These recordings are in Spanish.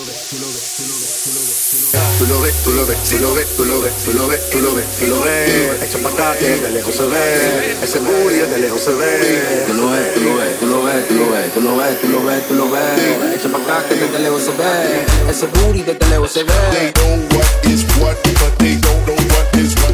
Tú lo ves, tú lo ves, tú lo ves, tú lo ves, tú lo ves, tú lo ves, tú lo ves. Hecho patate, de lejos se ve. Ese booty de lejos se ve. Tú lo ves, tú lo ves, tú lo ves, tú lo ves, tú lo ves, tú lo ves, tú lo ves. Hecho patate, desde lejos se ve. Ese booty desde lejos se ve. They know what is what, but they don't know what is what.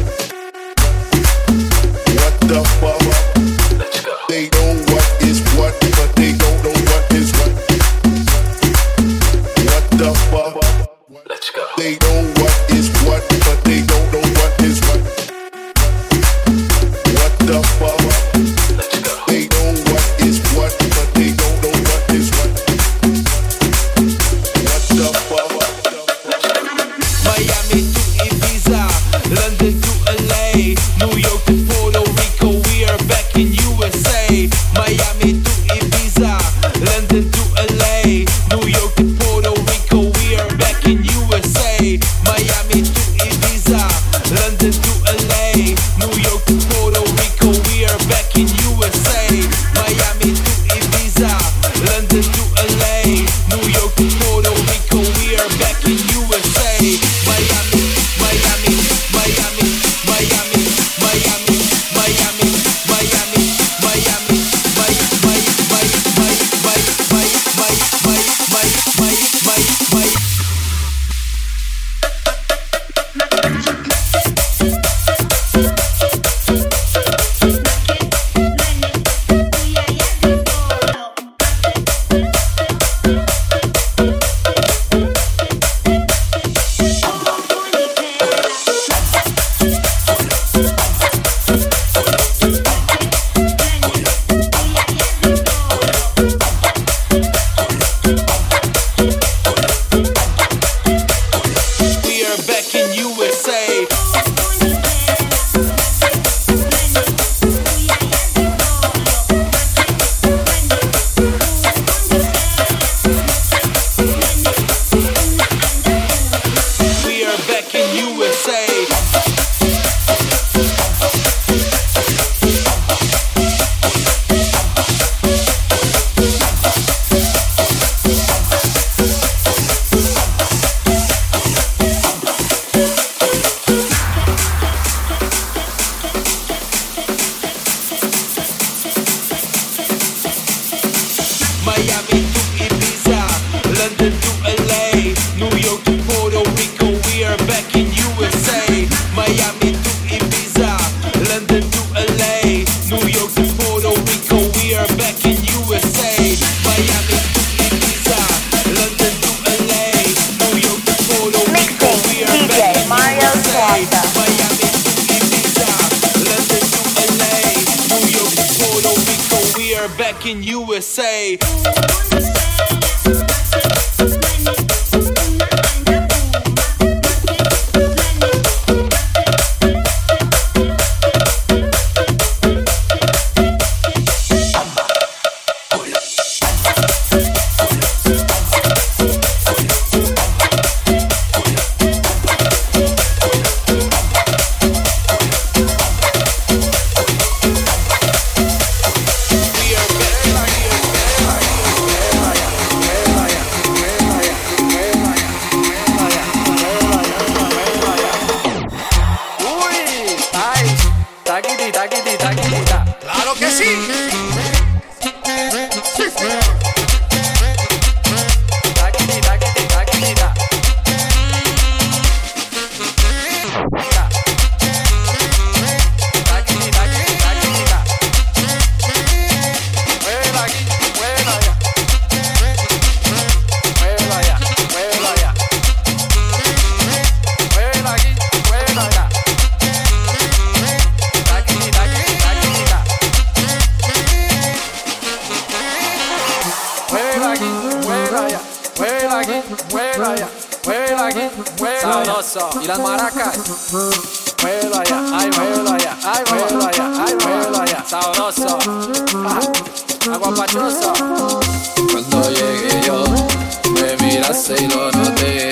y las maracas. Muévelo allá, ay, muévelo allá, ay, muévelo allá, ay, muévelo allá. Sabroso, ah, aguapachoso. Cuando llegué yo, me miraste y lo noté.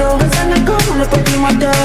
Solo es en el cómo no my matar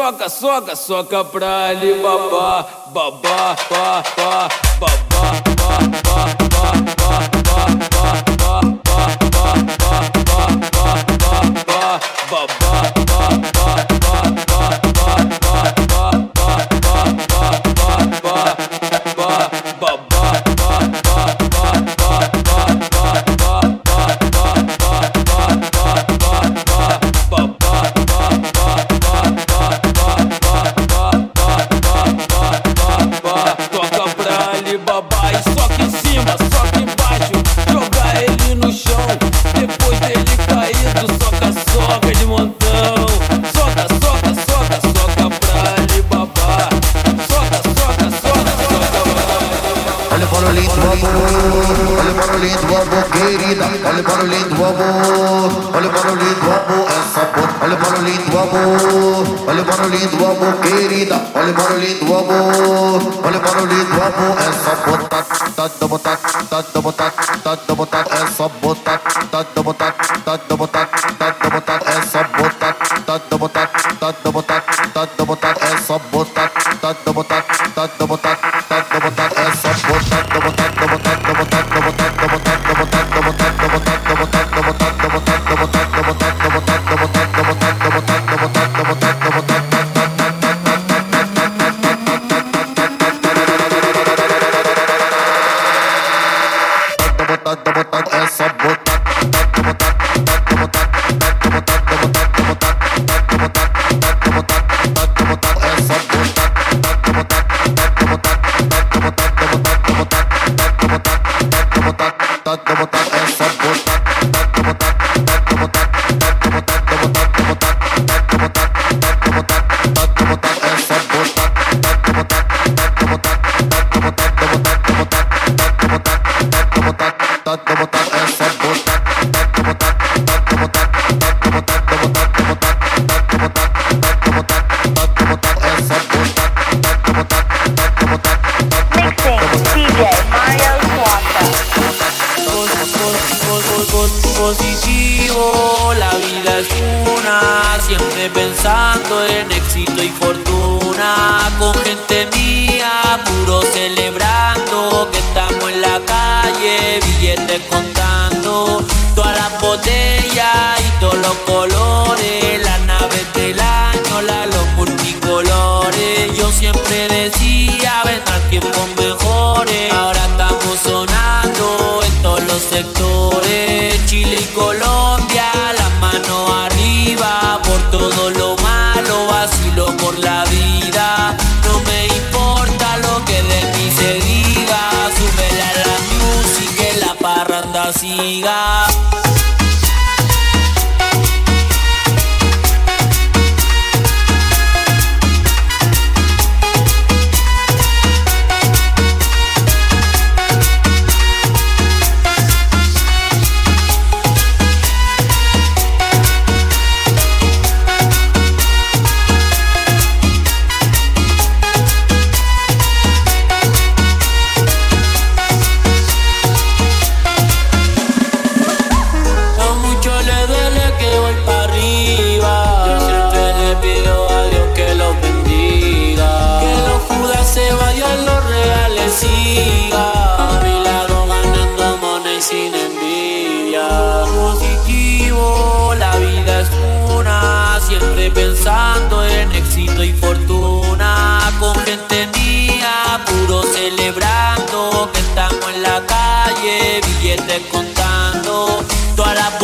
soca, soca, soca pra ele babar, babar, babar, babar. tá, tá, tá, tá, é só botar, tá, tá, tá, tá, tá, tá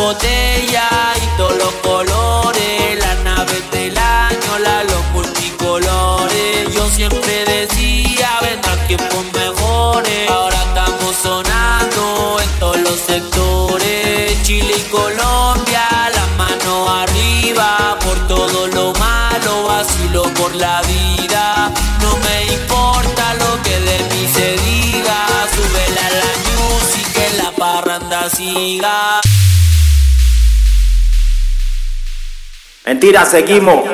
botella y todos los colores, las naves del año, la las los multicolores. Yo siempre decía, vendrán tiempos mejores. Ahora estamos sonando en todos los sectores, Chile y Colombia, las manos arriba, por todo lo malo, vacilo por la vida. No me importa lo que de mí se diga, sube la la y que la parranda siga. Mentira, seguimos.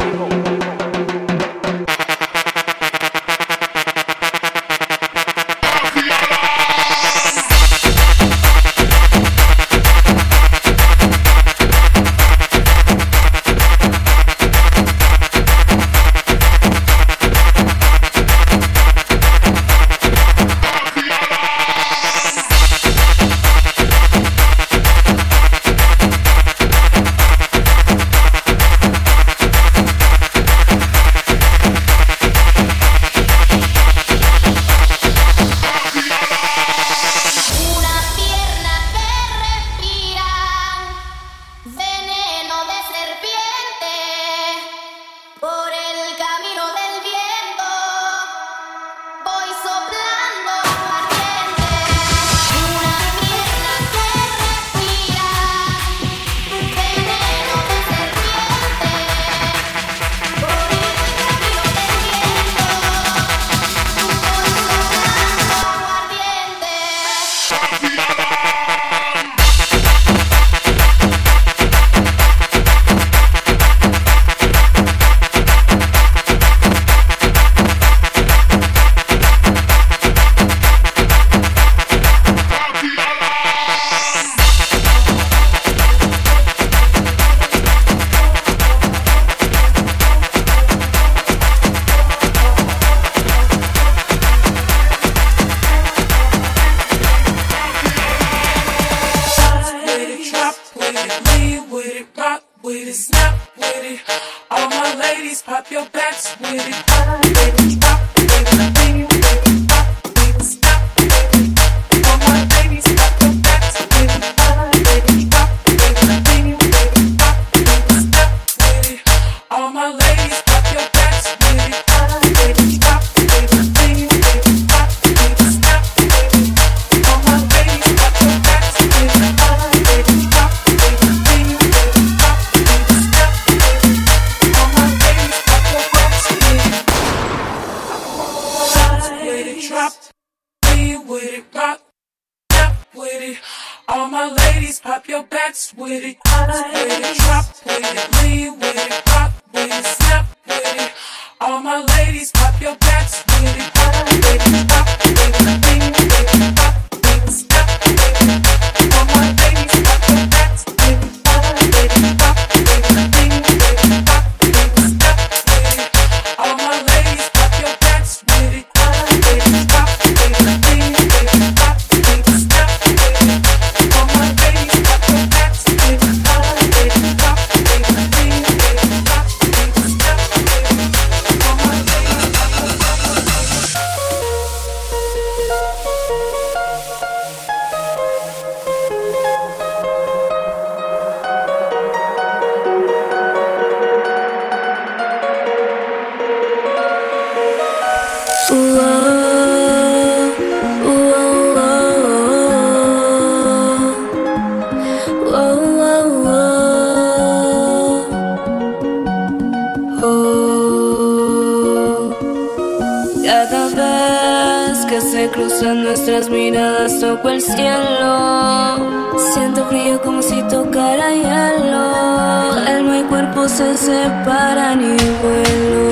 cuerpos se separan y vuelo.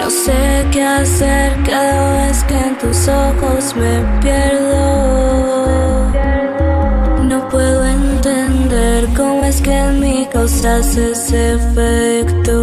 No sé qué hacer cada vez que en tus ojos me pierdo. No puedo entender cómo es que en mi causas ese efecto.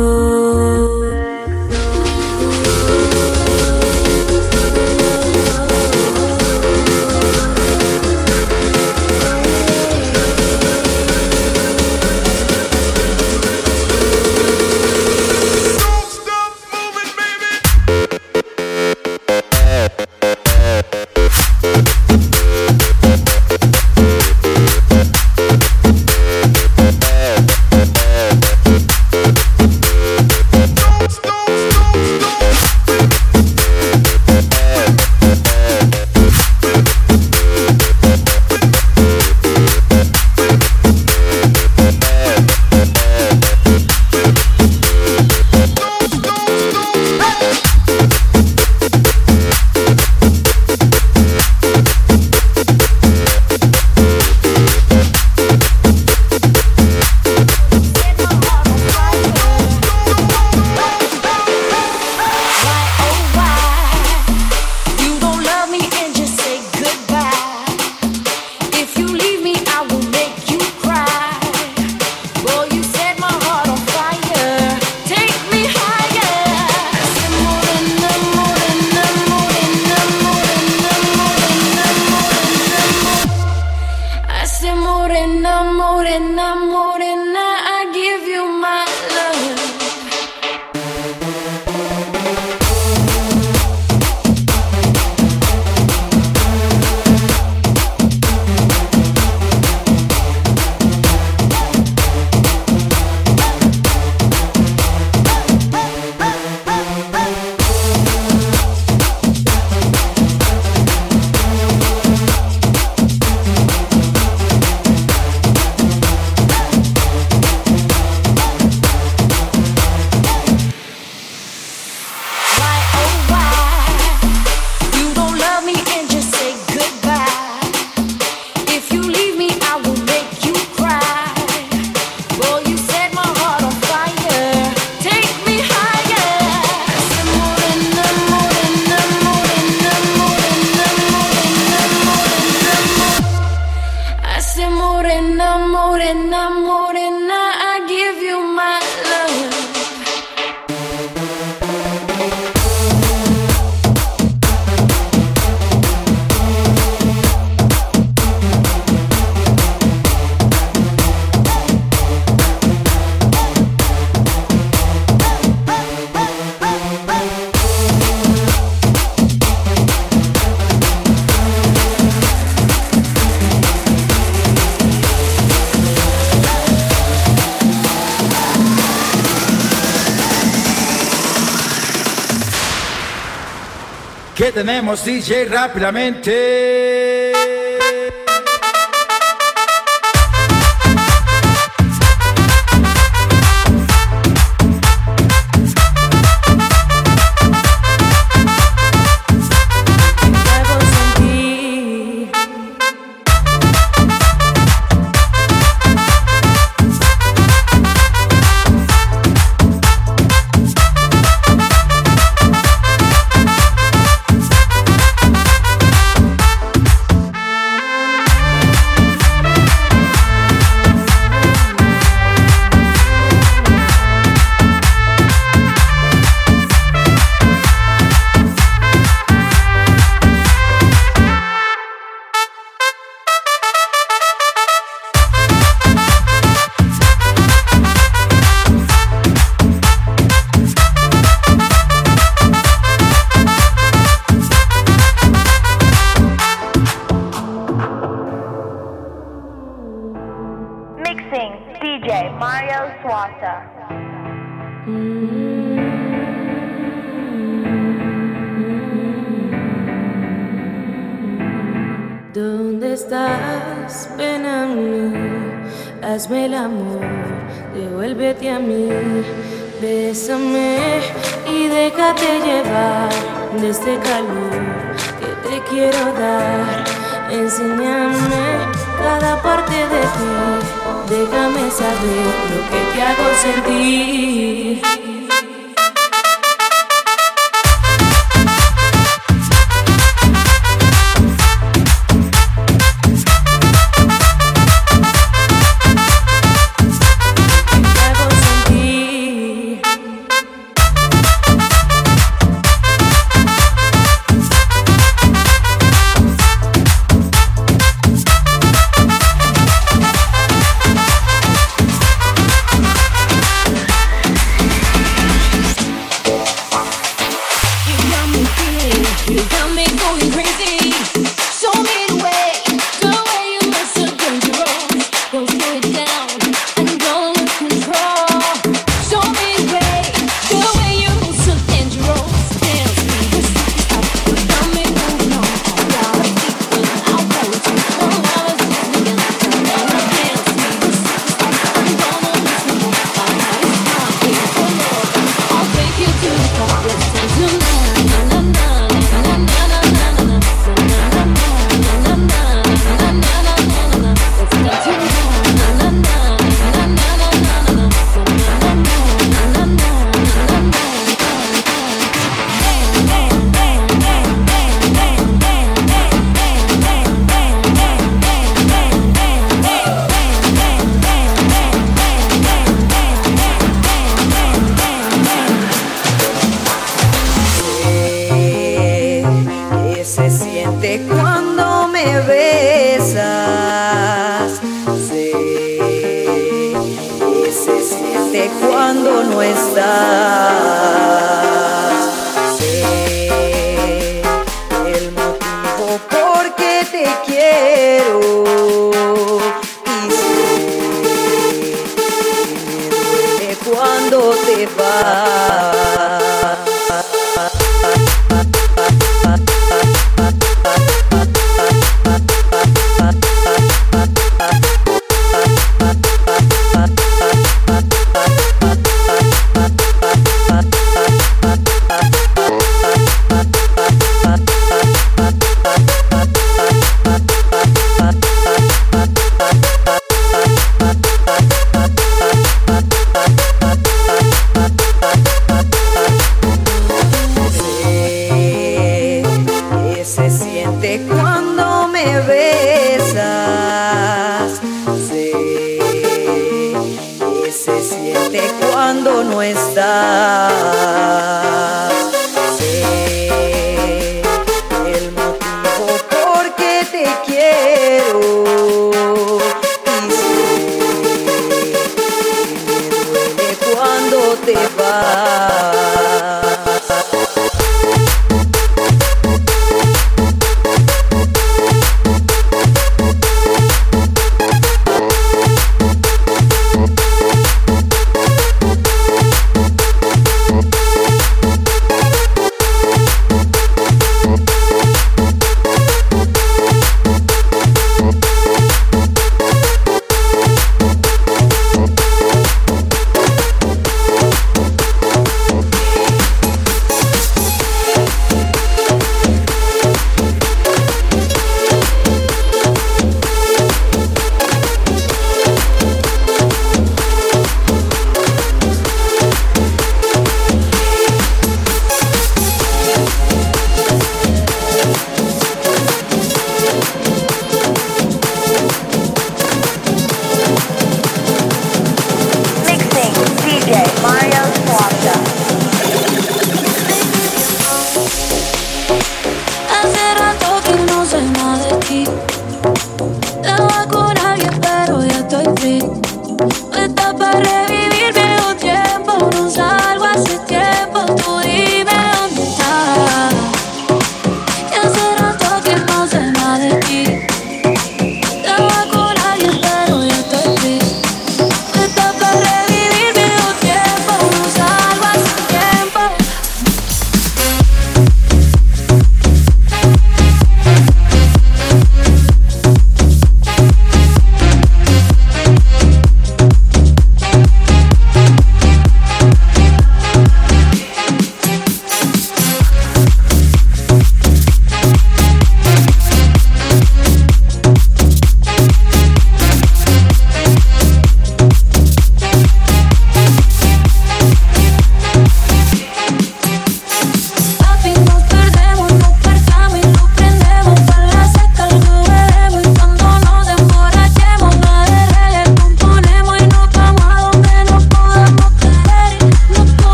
tenemos DJ rápidamente. hazme el amor, devuélvete a mí, bésame y déjate llevar de este calor que te quiero dar. Enséñame cada parte de ti, déjame saber lo que te hago sentir.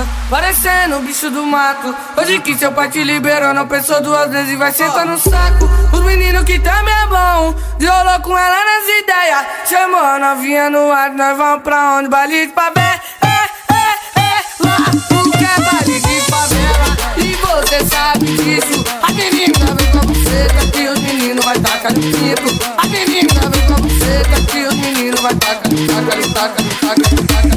Casa, parecendo o bicho do mato. Hoje que seu pai te liberou, não pensou duas vezes e vai sentar no saco. Os meninos que também é bom, violou com ela nas ideias. Chamou a novinha no ar, nós vamos pra onde? Baile de favela. É, é, é, lá, porque é baile de favela. E você sabe disso. A menina vem pra você, que os meninos vai tacar no pico. A menina vem pra você, que os meninos vai tacar, tacar, tacar, tacar, tacar.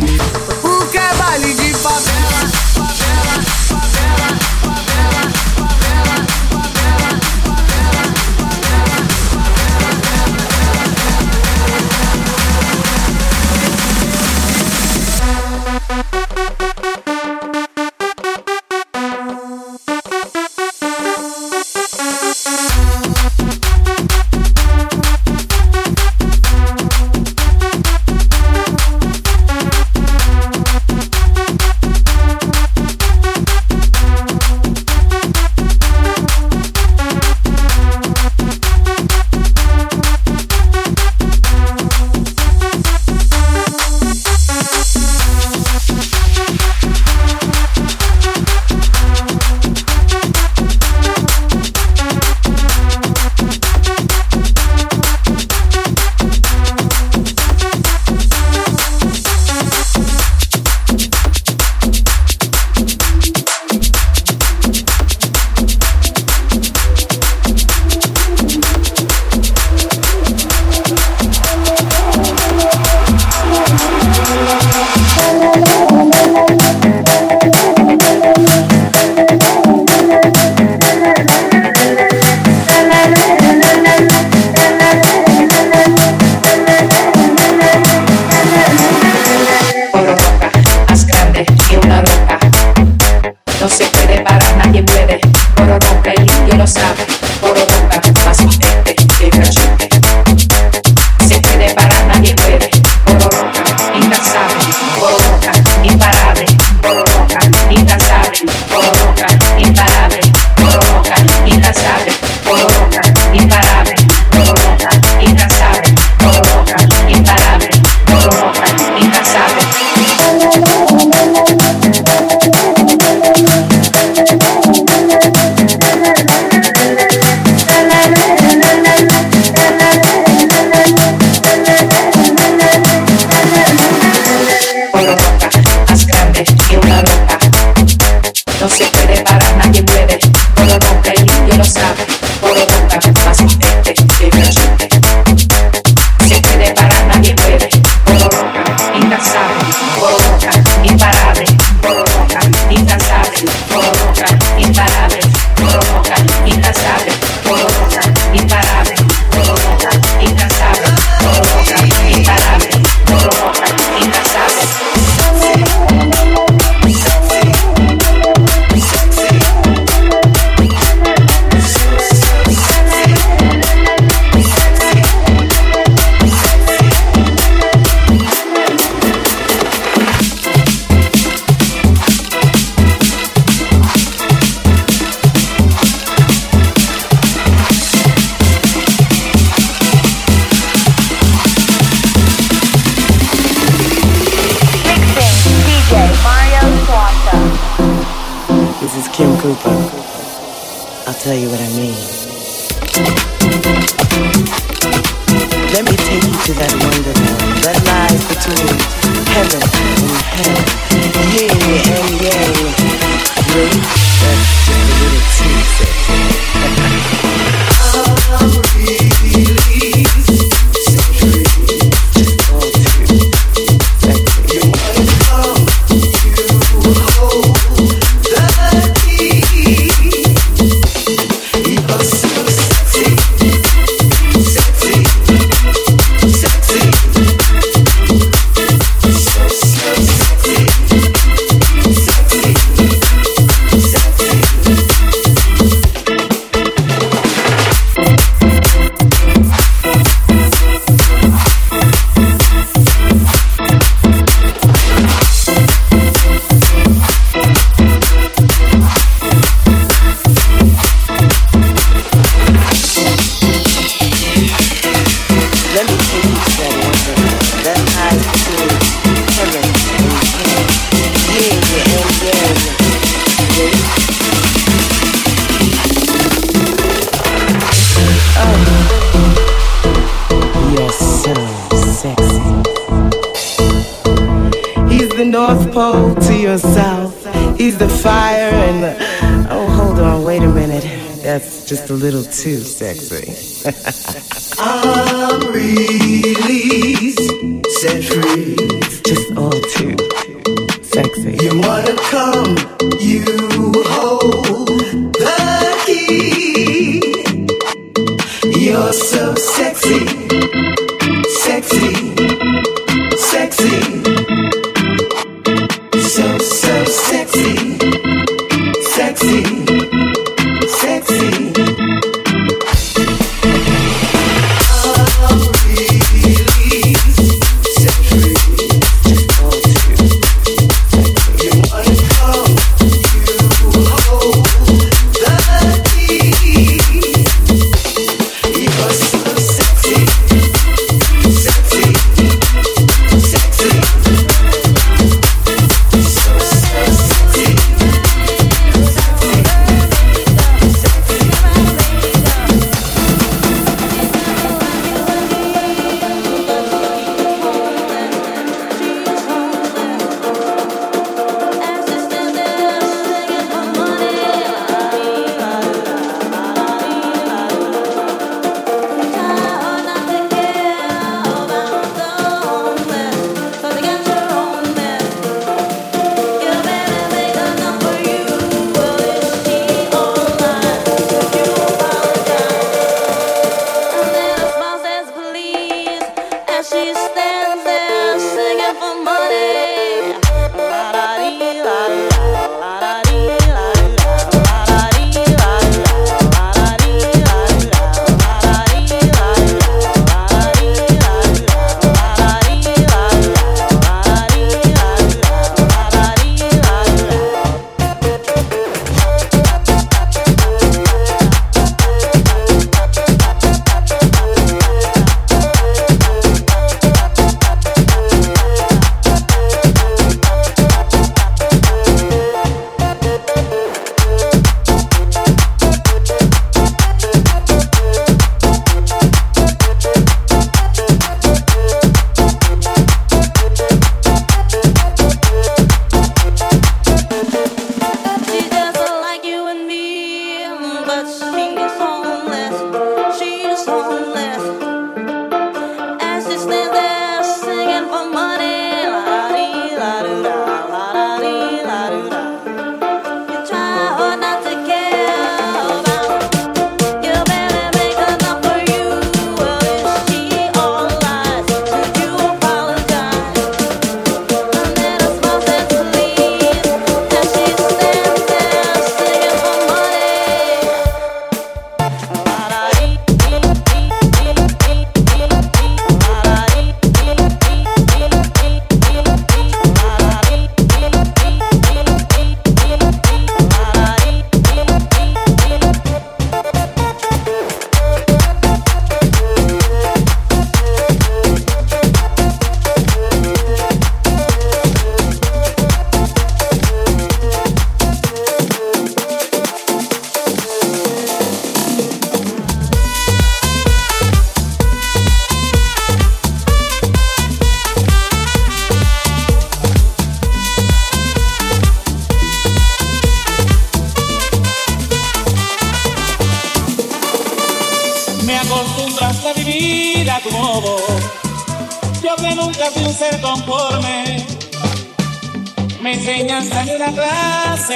nadie puede. Oro rompe, yo lo sabe. Oro rompe,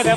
de